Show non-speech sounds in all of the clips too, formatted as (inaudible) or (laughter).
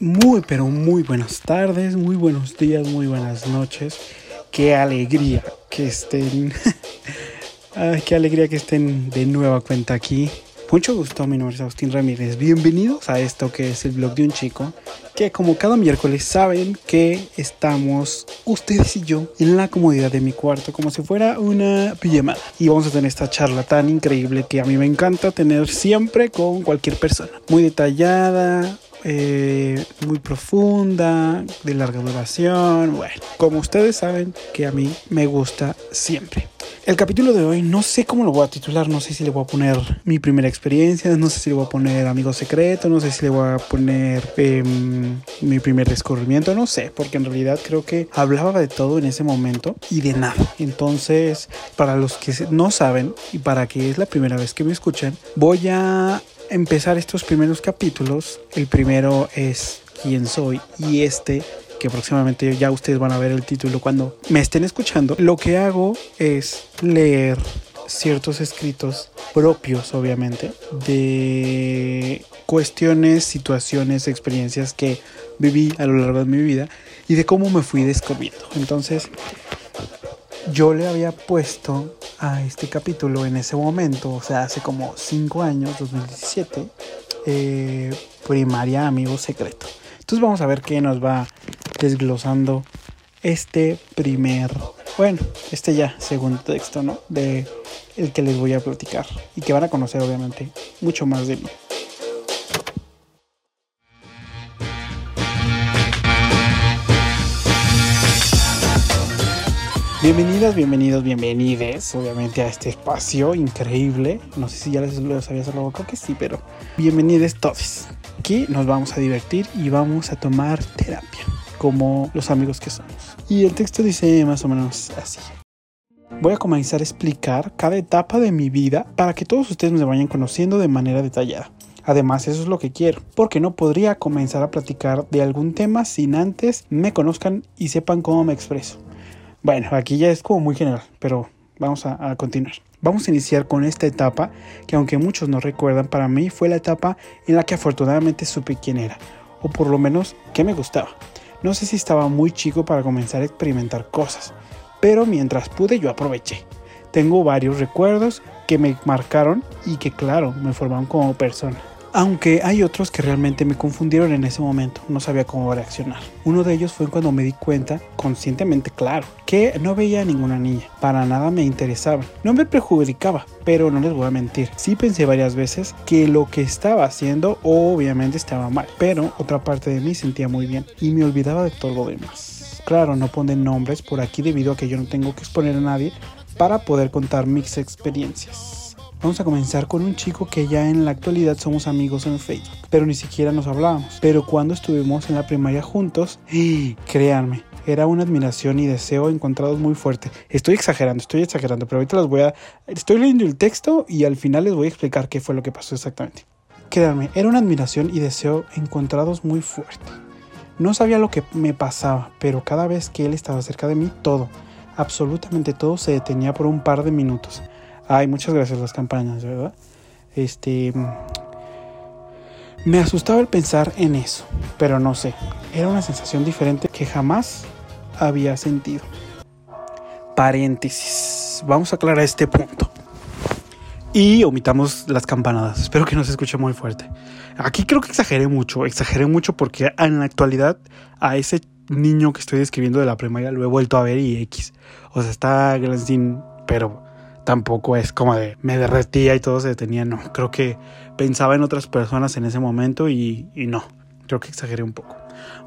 Muy, pero muy buenas tardes, muy buenos días, muy buenas noches. Qué alegría que estén. Ay, (laughs) qué alegría que estén de nueva cuenta aquí. Mucho gusto, mi nombre es Agustín Ramírez. Bienvenidos a esto que es el blog de un chico. Que como cada miércoles saben que estamos ustedes y yo en la comodidad de mi cuarto, como si fuera una pijamada. Y vamos a tener esta charla tan increíble que a mí me encanta tener siempre con cualquier persona. Muy detallada, eh, muy profunda, de larga duración. Bueno, como ustedes saben que a mí me gusta siempre. El capítulo de hoy no sé cómo lo voy a titular, no sé si le voy a poner mi primera experiencia, no sé si le voy a poner amigo secreto, no sé si le voy a poner em, mi primer descubrimiento, no sé, porque en realidad creo que hablaba de todo en ese momento y de nada. Entonces, para los que no saben y para que es la primera vez que me escuchan, voy a empezar estos primeros capítulos. El primero es quién soy y este que próximamente ya ustedes van a ver el título cuando me estén escuchando, lo que hago es leer ciertos escritos propios, obviamente, de cuestiones, situaciones, experiencias que viví a lo largo de mi vida y de cómo me fui descubriendo. Entonces, yo le había puesto a este capítulo en ese momento, o sea, hace como 5 años, 2017, eh, primaria amigo secreto. Entonces vamos a ver qué nos va desglosando este primer, bueno, este ya segundo texto, ¿no? De el que les voy a platicar y que van a conocer obviamente mucho más de mí. Bienvenidas, bienvenidos, bienvenides, obviamente a este espacio increíble. No sé si ya les lo sabía boca, que sí, pero bienvenidos todos. Aquí nos vamos a divertir y vamos a tomar terapia, como los amigos que somos. Y el texto dice más o menos así. Voy a comenzar a explicar cada etapa de mi vida para que todos ustedes me vayan conociendo de manera detallada. Además, eso es lo que quiero, porque no podría comenzar a platicar de algún tema sin antes me conozcan y sepan cómo me expreso. Bueno, aquí ya es como muy general, pero vamos a, continuar. Vamos a iniciar con esta etapa que aunque muchos no recuerdan, para mí fue la etapa en la que afortunadamente supe quién era, o por lo menos qué me gustaba. No sé si estaba muy chico para comenzar a experimentar cosas, pero mientras pude yo aproveché. Tengo varios recuerdos que me marcaron y que claro, me formaron como persona. Aunque hay otros que realmente me confundieron en ese momento, no sabía cómo reaccionar. Uno de ellos fue cuando me di cuenta, conscientemente claro, que no veía a ninguna niña, para nada me interesaba. No me perjudicaba, pero no les voy a mentir. Sí pensé varias veces que lo que estaba haciendo obviamente estaba mal, pero otra parte de mí sentía muy bien y me olvidaba de todo lo demás. Claro, no ponen nombres por aquí debido a que yo no tengo que exponer a nadie para poder contar mis experiencias. Vamos a comenzar con un chico que ya en la actualidad somos amigos en Facebook, pero ni siquiera nos hablábamos. Pero cuando estuvimos en la primaria juntos, créanme, era una admiración y deseo encontrados muy fuerte. Estoy exagerando, estoy exagerando, pero ahorita les voy a... Estoy leyendo el texto y al final les voy a explicar qué fue lo que pasó exactamente. Créanme, era una admiración y deseo encontrados muy fuerte. No sabía lo que me pasaba, pero cada vez que él estaba cerca de mí, todo, absolutamente todo se detenía por un par de minutos. Ay, muchas gracias las campañas, ¿verdad? Este... Me asustaba el pensar en eso, pero no sé, era una sensación diferente que jamás había sentido. Paréntesis, vamos a aclarar este punto. Y omitamos las campanadas, espero que no se escuche muy fuerte. Aquí creo que exageré mucho, exageré mucho porque en la actualidad a ese niño que estoy describiendo de la primaria lo he vuelto a ver y X. O sea, está sin, pero tampoco es como de me derretía y todo se detenía, no. Creo que pensaba en otras personas en ese momento y, no, creo que exageré un poco.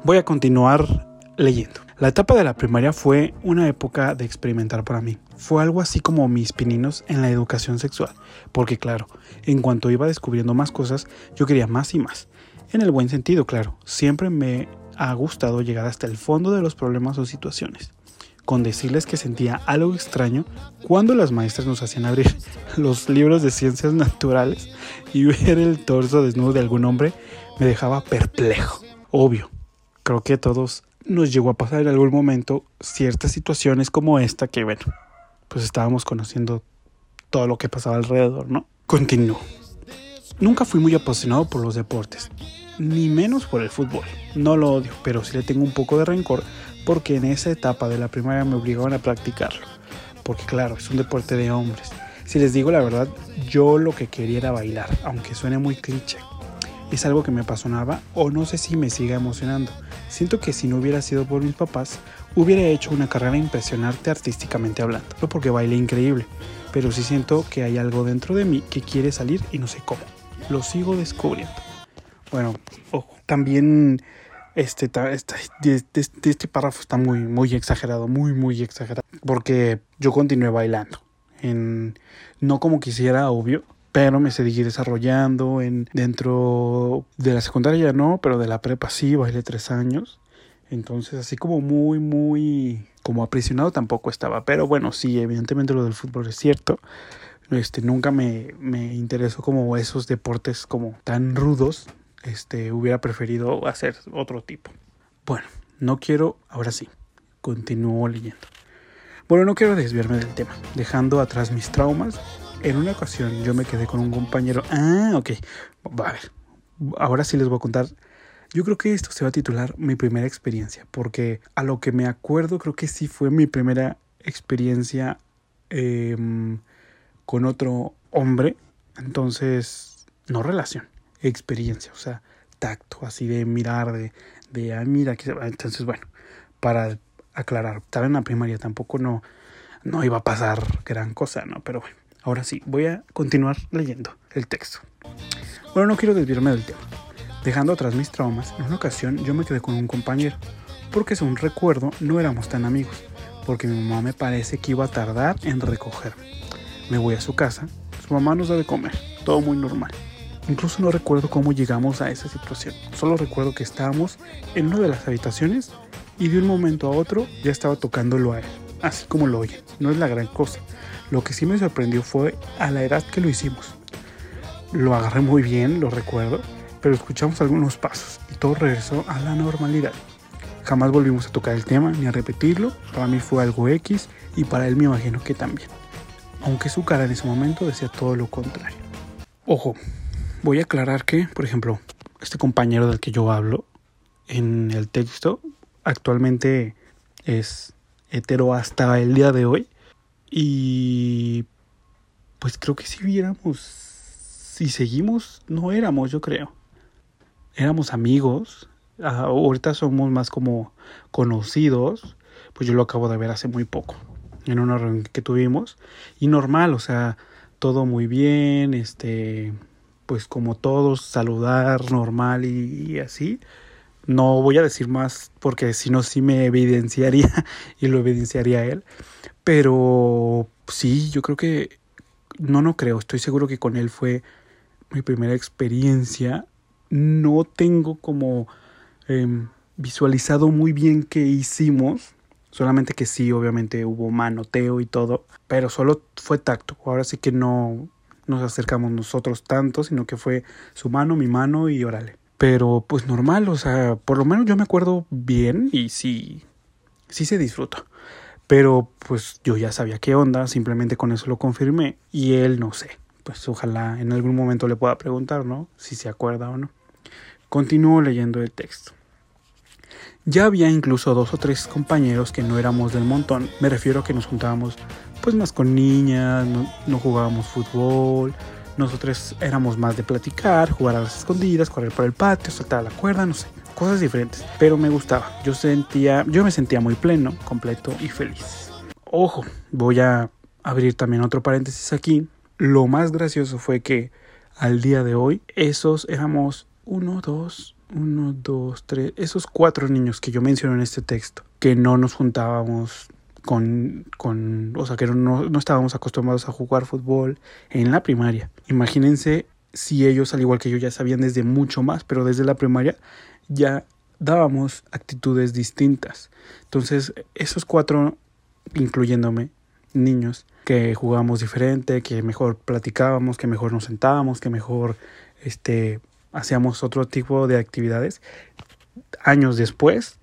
Voy a continuar leyendo. La etapa de la primaria fue una época de experimentar para mí. Fue algo así como mis pininos en la educación sexual, porque claro, en cuanto iba descubriendo más cosas, yo quería más y más. En el buen sentido, claro, siempre me ha gustado llegar hasta el fondo de los problemas o situaciones con decirles que sentía algo extraño cuando las maestras nos hacían abrir (laughs) los libros de ciencias naturales y ver el torso desnudo de algún hombre me dejaba perplejo. Obvio, creo que a todos nos llegó a pasar en algún momento ciertas situaciones como esta que, bueno, pues estábamos conociendo todo lo que pasaba alrededor, ¿no? Continúo. Nunca fui muy apasionado por los deportes. Ni menos por el fútbol. No lo odio, pero sí le tengo un poco de rencor porque en esa etapa de la primaria me obligaban a practicarlo. Porque claro, es un deporte de hombres. Si les digo la verdad, yo lo que quería era bailar, aunque suene muy cliché. Es algo que me apasionaba o no sé si me siga emocionando. Siento que si no hubiera sido por mis papás, hubiera hecho una carrera impresionante artísticamente hablando. No porque baile increíble, pero sí siento que hay algo dentro de mí que quiere salir y no sé cómo. Lo sigo descubriendo. Bueno, ojo, también este, este, este, este, párrafo está muy, muy exagerado, muy, muy exagerado. Porque yo continué bailando. En, no como quisiera, obvio, pero me seguí desarrollando en dentro de la secundaria no, pero de la prepa sí, bailé tres años. Entonces así como muy, muy como aprisionado tampoco estaba. Pero bueno, sí, evidentemente lo del fútbol es cierto. Este, nunca me, me interesó como esos deportes como tan rudos. Este, hubiera preferido hacer otro tipo. Bueno, no quiero, ahora sí, continúo leyendo. Bueno, no quiero desviarme del tema, dejando atrás mis traumas. En una ocasión yo me quedé con un compañero. Ah, ok. A ver, ahora sí les voy a contar yo creo que esto se va a titular mi primera experiencia, porque a lo que me acuerdo creo que sí fue mi primera experiencia em, con otro hombre. Entonces, no relación, experiencia, o sea, tacto, así de mirar, de, de ah, mira, que entonces, bueno, para aclarar, estaba en la primaria, tampoco no, no iba a pasar gran cosa, ¿no? Pero bueno, ahora sí, voy a continuar leyendo el texto. Bueno, no quiero desviarme del tema. Dejando atrás mis traumas, en una ocasión yo me quedé con un compañero, porque según recuerdo no éramos tan amigos, porque mi mamá me parece que iba a tardar en recogerme. Me voy a su casa, su mamá nos da de comer, todo muy normal. Incluso no recuerdo cómo llegamos a esa situación, solo recuerdo que estábamos en una de las habitaciones y de un momento a otro ya estaba tocándolo a él, así como lo oyen, no es la gran cosa. Lo que sí me sorprendió fue a la edad que lo hicimos. Lo agarré muy bien, lo recuerdo, pero escuchamos algunos pasos y todo regresó a la normalidad. Jamás volvimos a tocar el tema ni a repetirlo, para mí fue algo X y para él me imagino que también. Aunque su cara en ese momento decía todo lo contrario. Ojo, voy a aclarar que, por ejemplo, este compañero del que yo hablo en el texto actualmente es hetero hasta el día de hoy. Y pues creo que si viéramos, si seguimos, no éramos, yo creo. Éramos amigos, ahorita somos más como conocidos, pues yo lo acabo de ver hace muy poco, en una reunión que tuvimos, y normal, o sea, todo muy bien, este, pues como todos, saludar normal y, así. No voy a decir más porque si no sí me evidenciaría (laughs) y lo evidenciaría él. Pero sí, yo creo que, no, no creo, estoy seguro que con él fue mi primera experiencia no tengo como em, visualizado muy bien qué hicimos. Solamente que sí, obviamente hubo manoteo y todo, pero solo fue tacto. Ahora sí que no nos acercamos nosotros tanto, sino que fue su mano, mi mano y órale. Pero pues normal, o sea, por lo menos yo me acuerdo bien y sí, sí se disfruta. Pero pues yo ya sabía qué onda, simplemente con eso lo confirmé y él no sé. Pues ojalá en algún momento le pueda preguntar, ¿no? Si se acuerda o no. Continúo leyendo el texto. Ya había incluso dos o tres compañeros que no éramos del montón. Me refiero a que nos juntábamos pues más con niñas, no, jugábamos fútbol. Nosotros éramos más de platicar, jugar a las escondidas, correr por el patio, saltar a la cuerda, no sé, cosas diferentes. Pero me gustaba. Yo sentía, yo me sentía muy pleno, completo y feliz. Ojo, voy a abrir también otro paréntesis aquí. Lo más gracioso fue que al día de hoy esos éramos uno, dos, uno, dos, tres, esos cuatro niños que yo menciono en este texto, que no nos juntábamos con, con o sea, que no, no estábamos acostumbrados a jugar fútbol en la primaria. Imagínense si ellos, al igual que yo, ya sabían desde mucho más, pero desde la primaria ya dábamos actitudes distintas. Entonces, esos cuatro, incluyéndome, niños, que jugábamos diferente, que mejor platicábamos, que mejor nos sentábamos, que mejor este hacíamos otro tipo de actividades. Años después,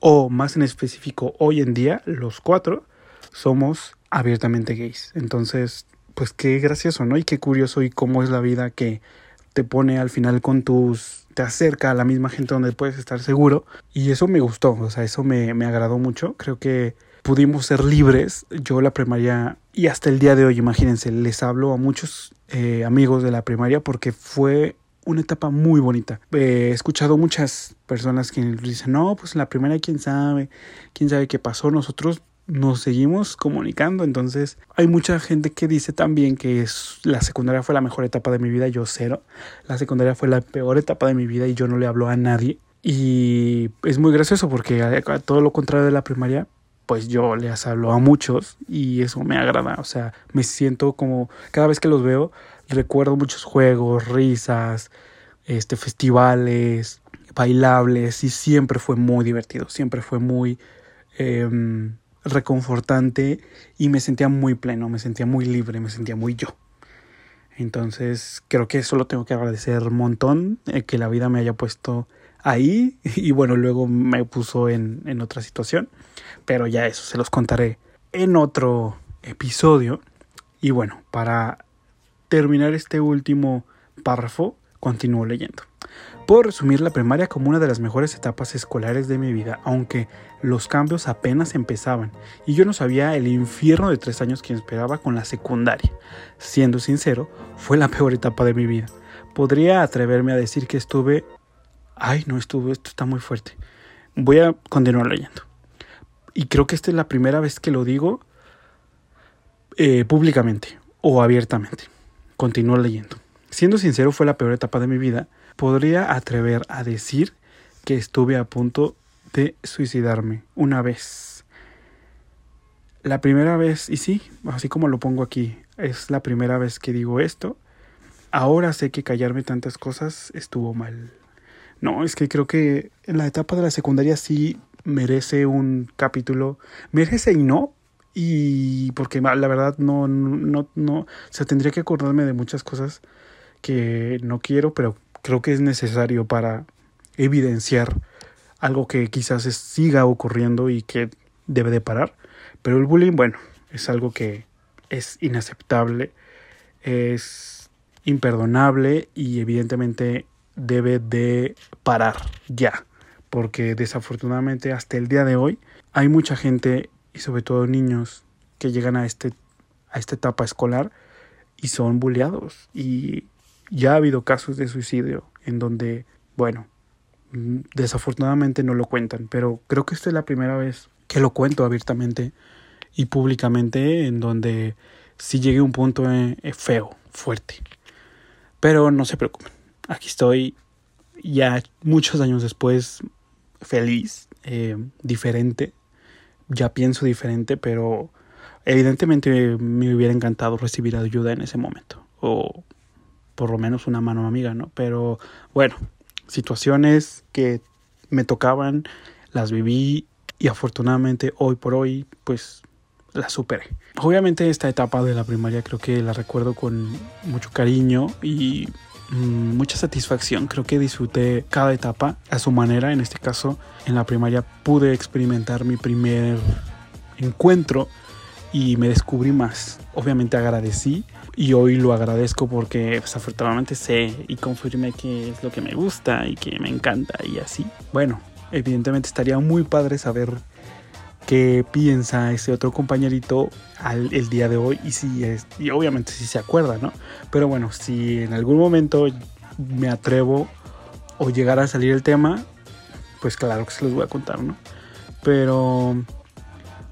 o más en específico hoy en día, los cuatro somos abiertamente gays. Entonces, pues qué gracioso, ¿no? Y qué curioso y cómo es la vida que te pone al final con tus te acerca a la misma gente donde puedes estar seguro. Y eso me gustó, o sea, eso me, me agradó mucho. Creo que pudimos ser libres. Yo la primaria, y hasta el día de hoy, imagínense, les hablo a muchos eh, amigos de la primaria porque fue una etapa muy bonita. Eh, he escuchado muchas personas que dicen, no, pues la primaria, quién sabe, quién sabe qué pasó. Nosotros nos seguimos comunicando. Entonces, hay mucha gente que dice también que es, la secundaria fue la mejor etapa de mi vida. Yo cero. La secundaria fue la peor etapa de mi vida y yo no le hablo a nadie. Y es muy gracioso porque a todo lo contrario de la primaria, pues yo les hablo a muchos y eso me agrada. O sea, me siento como cada vez que los veo, recuerdo muchos juegos, risas, este, festivales, bailables y siempre fue muy divertido, siempre fue muy em, reconfortante y me sentía muy pleno, me sentía muy libre, me sentía muy yo. Entonces creo que eso lo tengo que agradecer un montón, eh, que la vida me haya puesto ahí (laughs) y bueno, luego me puso en, en otra situación. Pero ya eso se los contaré en otro episodio. Y bueno, para terminar este último párrafo, continúo leyendo. Puedo resumir la primaria como una de las mejores etapas escolares de mi vida, aunque los cambios apenas empezaban y yo no sabía el infierno de tres años que esperaba con la secundaria. Siendo sincero, fue la peor etapa de mi vida. Podría atreverme a decir que estuve... Ay, no estuve, esto está muy fuerte. Voy a continuar leyendo y creo que esta es la primera vez que lo digo eh, públicamente o abiertamente. Continúo leyendo. Siendo sincero, fue la peor etapa de mi vida. Podría atrever a decir que estuve a punto de suicidarme una vez. La primera vez, y sí, así como lo pongo aquí, es la primera vez que digo esto. Ahora sé que callarme tantas cosas estuvo mal. No, es que creo que en la etapa de la secundaria sí merece un capítulo, merece y no, y porque la verdad no, no, no, o sea, tendría que acordarme de muchas cosas que no quiero, pero creo que es necesario para evidenciar algo que quizás siga ocurriendo y que debe de parar. Pero el bullying, bueno, es algo que es inaceptable, es imperdonable y evidentemente debe de parar ya porque desafortunadamente hasta el día de hoy hay mucha gente y sobre todo niños que llegan a, este, a esta etapa escolar y son bulleados y ya ha habido casos de suicidio en donde, bueno, desafortunadamente no lo cuentan, pero creo que esta es la primera vez que lo cuento abiertamente y públicamente en donde sí llegué a un punto eh, feo, fuerte. Pero no se preocupen, aquí estoy ya muchos años después feliz, eh, diferente. Ya pienso diferente, pero evidentemente me hubiera encantado recibir ayuda en ese momento. O por lo menos una mano amiga, ¿no? Pero bueno, situaciones que me tocaban, las viví y afortunadamente hoy por hoy, pues las superé. Obviamente esta etapa de la primaria creo que la recuerdo con mucho cariño y mucha satisfacción. Creo que disfruté cada etapa a su manera. En este caso, en la primaria pude experimentar mi primer encuentro y me descubrí más. Obviamente agradecí y hoy lo agradezco porque pues, sé y confirmé que es lo que me gusta y que me encanta y así. Bueno, evidentemente estaría muy padre saber qué piensa ese otro compañerito al, el día de hoy y si es, y obviamente si se acuerda, ¿no? Pero bueno, si en algún momento me atrevo o llegara a salir el tema, pues claro que se los voy a contar, ¿no? Pero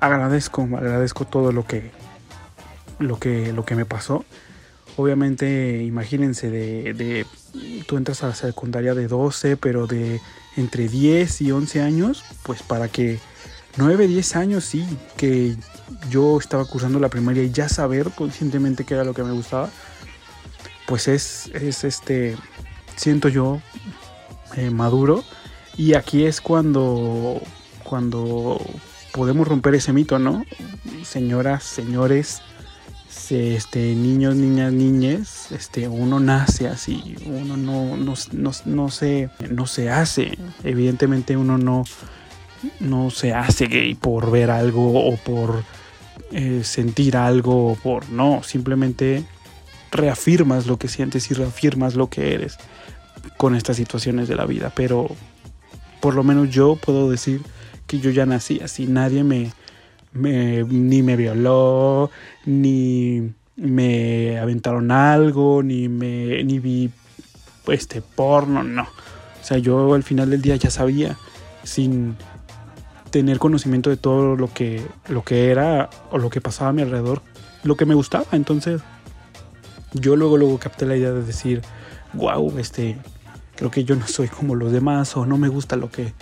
agradezco, agradezco todo lo que lo que lo que me pasó. Obviamente, imagínense de, de tú entras a la secundaria de 12, pero de entre 10 y 11 años, pues para que 9, 10 años, sí, que yo estaba cursando la primaria y ya saber conscientemente qué era lo que me gustaba, pues es, es este, siento yo, eh, maduro. Y aquí es cuando, cuando podemos romper ese mito, ¿no? Señoras, señores, este, niños, niñas, niñes, este, uno nace así, uno no, no, no, no, se, no se hace. Evidentemente uno no no se hace gay por ver algo o por eh, sentir algo o por no, simplemente reafirmas lo que sientes y reafirmas lo que eres. con estas situaciones de la vida, pero por lo menos yo puedo decir que yo ya nací así, nadie me, ni me violó, ni me aventaron algo, ni me ni vi este porno, no. O sea, yo al final del día ya sabía sin tener conocimiento de todo lo que lo que era o lo que pasaba a mi alrededor, lo que me gustaba, entonces yo luego luego capté la idea de decir, "Wow, este creo que yo no soy como los demás o no me gusta lo que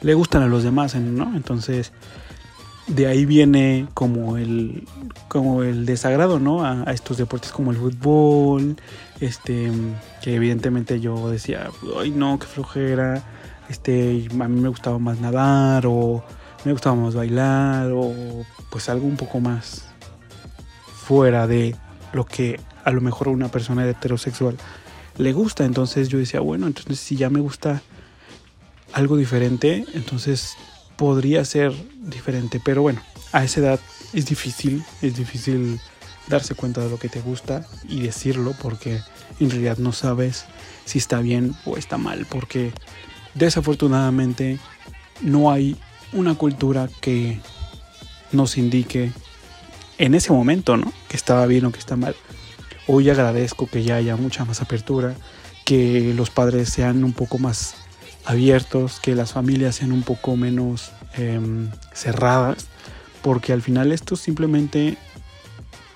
le gustan a los demás, ¿no? Entonces, de ahí viene como el, como el desagrado, ¿no? A, estos deportes como el fútbol, este, que evidentemente yo decía, ay no, qué flojera, este, a mí me gustaba más nadar o me gustaba más bailar o pues algo un poco más fuera de lo que a lo mejor una persona heterosexual le gusta. Entonces yo decía, bueno, entonces si ya me gusta algo diferente, entonces podría ser diferente. Pero bueno, a esa edad es difícil, es difícil darse cuenta de lo que te gusta y decirlo porque en realidad no sabes si está bien o está mal. Porque desafortunadamente no hay una cultura que nos indique en ese momento, ¿no? Que estaba bien o que está mal. Hoy agradezco que ya haya mucha más apertura, que los padres sean un poco más abiertos, que las familias sean un poco menos em, cerradas, porque al final esto simplemente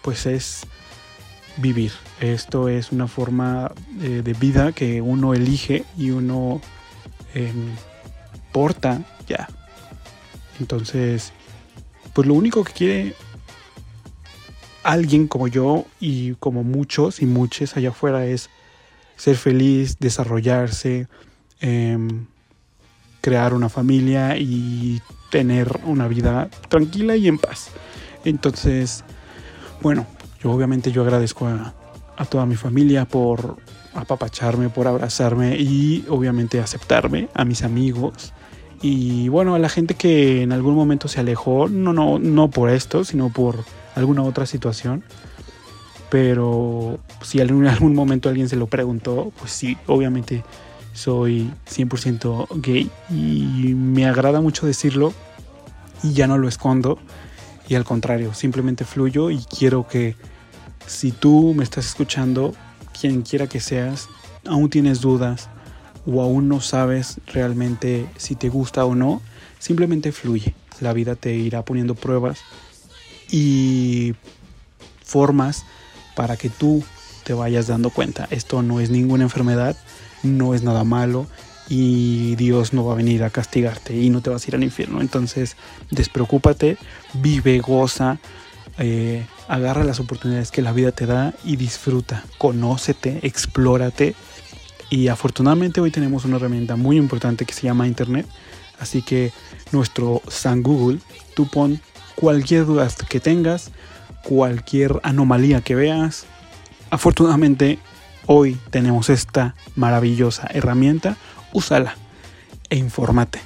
pues es vivir. Esto es una forma eh, de vida que uno elige y uno em, porta ya. Entonces, pues lo único que quiere alguien como yo y como muchos y muchas allá afuera es ser feliz, desarrollarse, em, crear una familia y tener una vida tranquila y en paz. Entonces, bueno, yo obviamente yo agradezco a, a toda mi familia por apapacharme, por abrazarme y obviamente aceptarme, a mis amigos. Y bueno, a la gente que en algún momento se alejó, no, no, no por esto, sino por alguna otra situación. Pero si en algún momento alguien se lo preguntó, pues sí, obviamente soy 100% gay. Y me agrada mucho decirlo y ya no lo escondo. Y al contrario, simplemente fluyo y quiero que si tú me estás escuchando, quien quiera que seas, aún tienes dudas o aún no sabes realmente si te gusta o no, simplemente fluye. La vida te irá poniendo pruebas y formas para que tú te vayas dando cuenta. Esto no es ninguna enfermedad, no es nada malo y Dios no va a venir a castigarte y no te vas a ir al infierno. Entonces, despreocúpate, vive, goza, eh, agarra las oportunidades que la vida te da y disfruta, conócete, explórate. Y afortunadamente hoy tenemos una herramienta muy importante que se llama Internet. Así que nuestro San Google, tú pon cualquier duda que tengas, cualquier anomalía que veas. Afortunadamente, hoy tenemos esta maravillosa herramienta. Úsala e infórmate.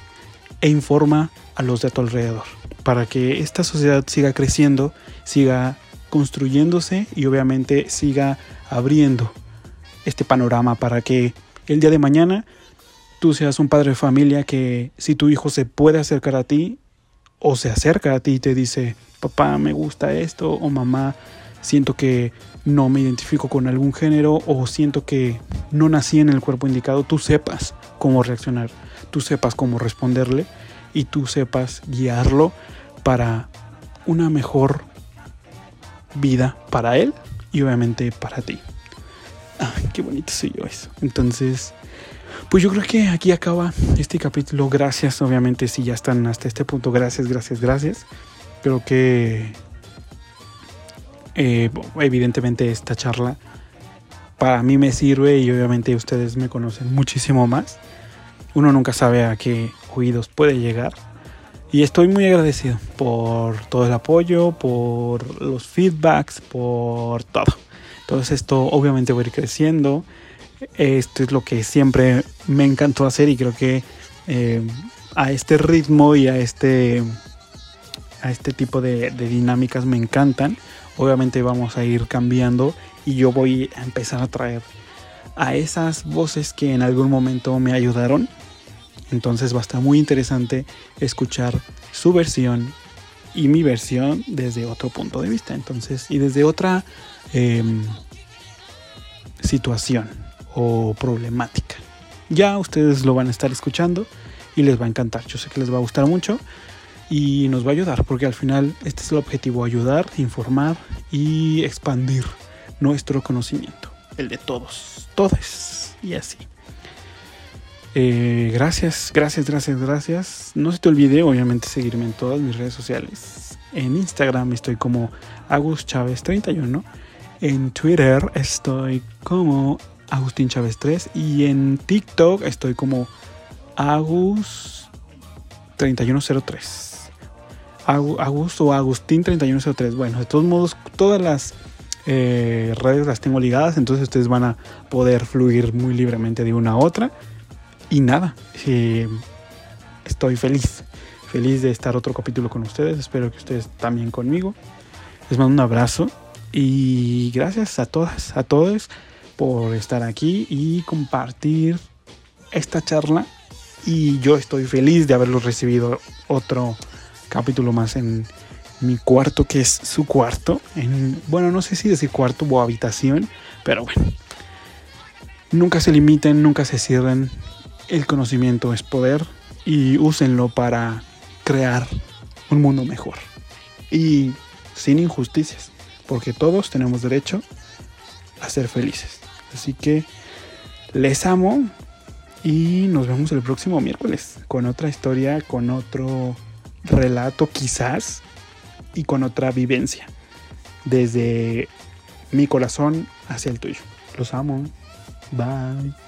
E informa a los de tu alrededor para que esta sociedad siga creciendo, siga construyéndose y obviamente siga abriendo este panorama para que el día de mañana tú seas un padre de familia que si tu hijo se puede acercar a ti o se acerca a ti y te dice, papá, me gusta esto, o mamá, siento que no me identifico con algún género, o siento que no nací en el cuerpo indicado, tú sepas cómo reaccionar, tú sepas cómo responderle y tú sepas guiarlo para una mejor vida para él y obviamente para ti. Qué bonito soy yo eso. Entonces, pues yo creo que aquí acaba este capítulo. Gracias, obviamente, si ya están hasta este punto. Gracias, gracias, gracias. Creo que eh, evidentemente esta charla para mí me sirve y obviamente ustedes me conocen muchísimo más. Uno nunca sabe a qué oídos puede llegar. Y estoy muy agradecido por todo el apoyo, por los feedbacks, por todo. Entonces esto obviamente va a ir creciendo. Esto es lo que siempre me encantó hacer y creo que eh, a este ritmo y a este, a este tipo de, dinámicas me encantan. Obviamente vamos a ir cambiando y yo voy a empezar a traer a esas voces que en algún momento me ayudaron. Entonces va a estar muy interesante escuchar su versión y mi versión desde otro punto de vista. Entonces, y desde otra em, situación o problemática. Ya ustedes lo van a estar escuchando y les va a encantar. Yo sé que les va a gustar mucho y nos va a ayudar porque al final este es el objetivo, ayudar, informar y expandir nuestro conocimiento, el de todos, todos y así. Eh, gracias, gracias, gracias, gracias. No se te olvide, obviamente, seguirme en todas mis redes sociales. En Instagram estoy como Agus Chávez 31. En Twitter estoy como Agustín Chávez 3. Y en TikTok estoy como Agus 3103. Agus o Agustín 3103. Bueno, de todos modos, todas las eh, redes las tengo ligadas, entonces ustedes van a poder fluir muy libremente de una a otra. Y nada, eh, estoy feliz, feliz de estar otro capítulo con ustedes. Espero que ustedes también conmigo. Les mando un abrazo y gracias a todas, a todos por estar aquí y compartir esta charla. Y yo estoy feliz de haberlos recibido otro capítulo más en mi cuarto, que es su cuarto. En, bueno, no sé si decir cuarto o habitación, pero bueno. Nunca se limiten, nunca se cierren. El conocimiento es poder y úsenlo para crear un mundo mejor. Y sin injusticias, porque todos tenemos derecho a ser felices. Así que les amo y nos vemos el próximo miércoles con otra historia, con otro relato quizás y con otra vivencia desde mi corazón hacia el tuyo. Los amo. Bye.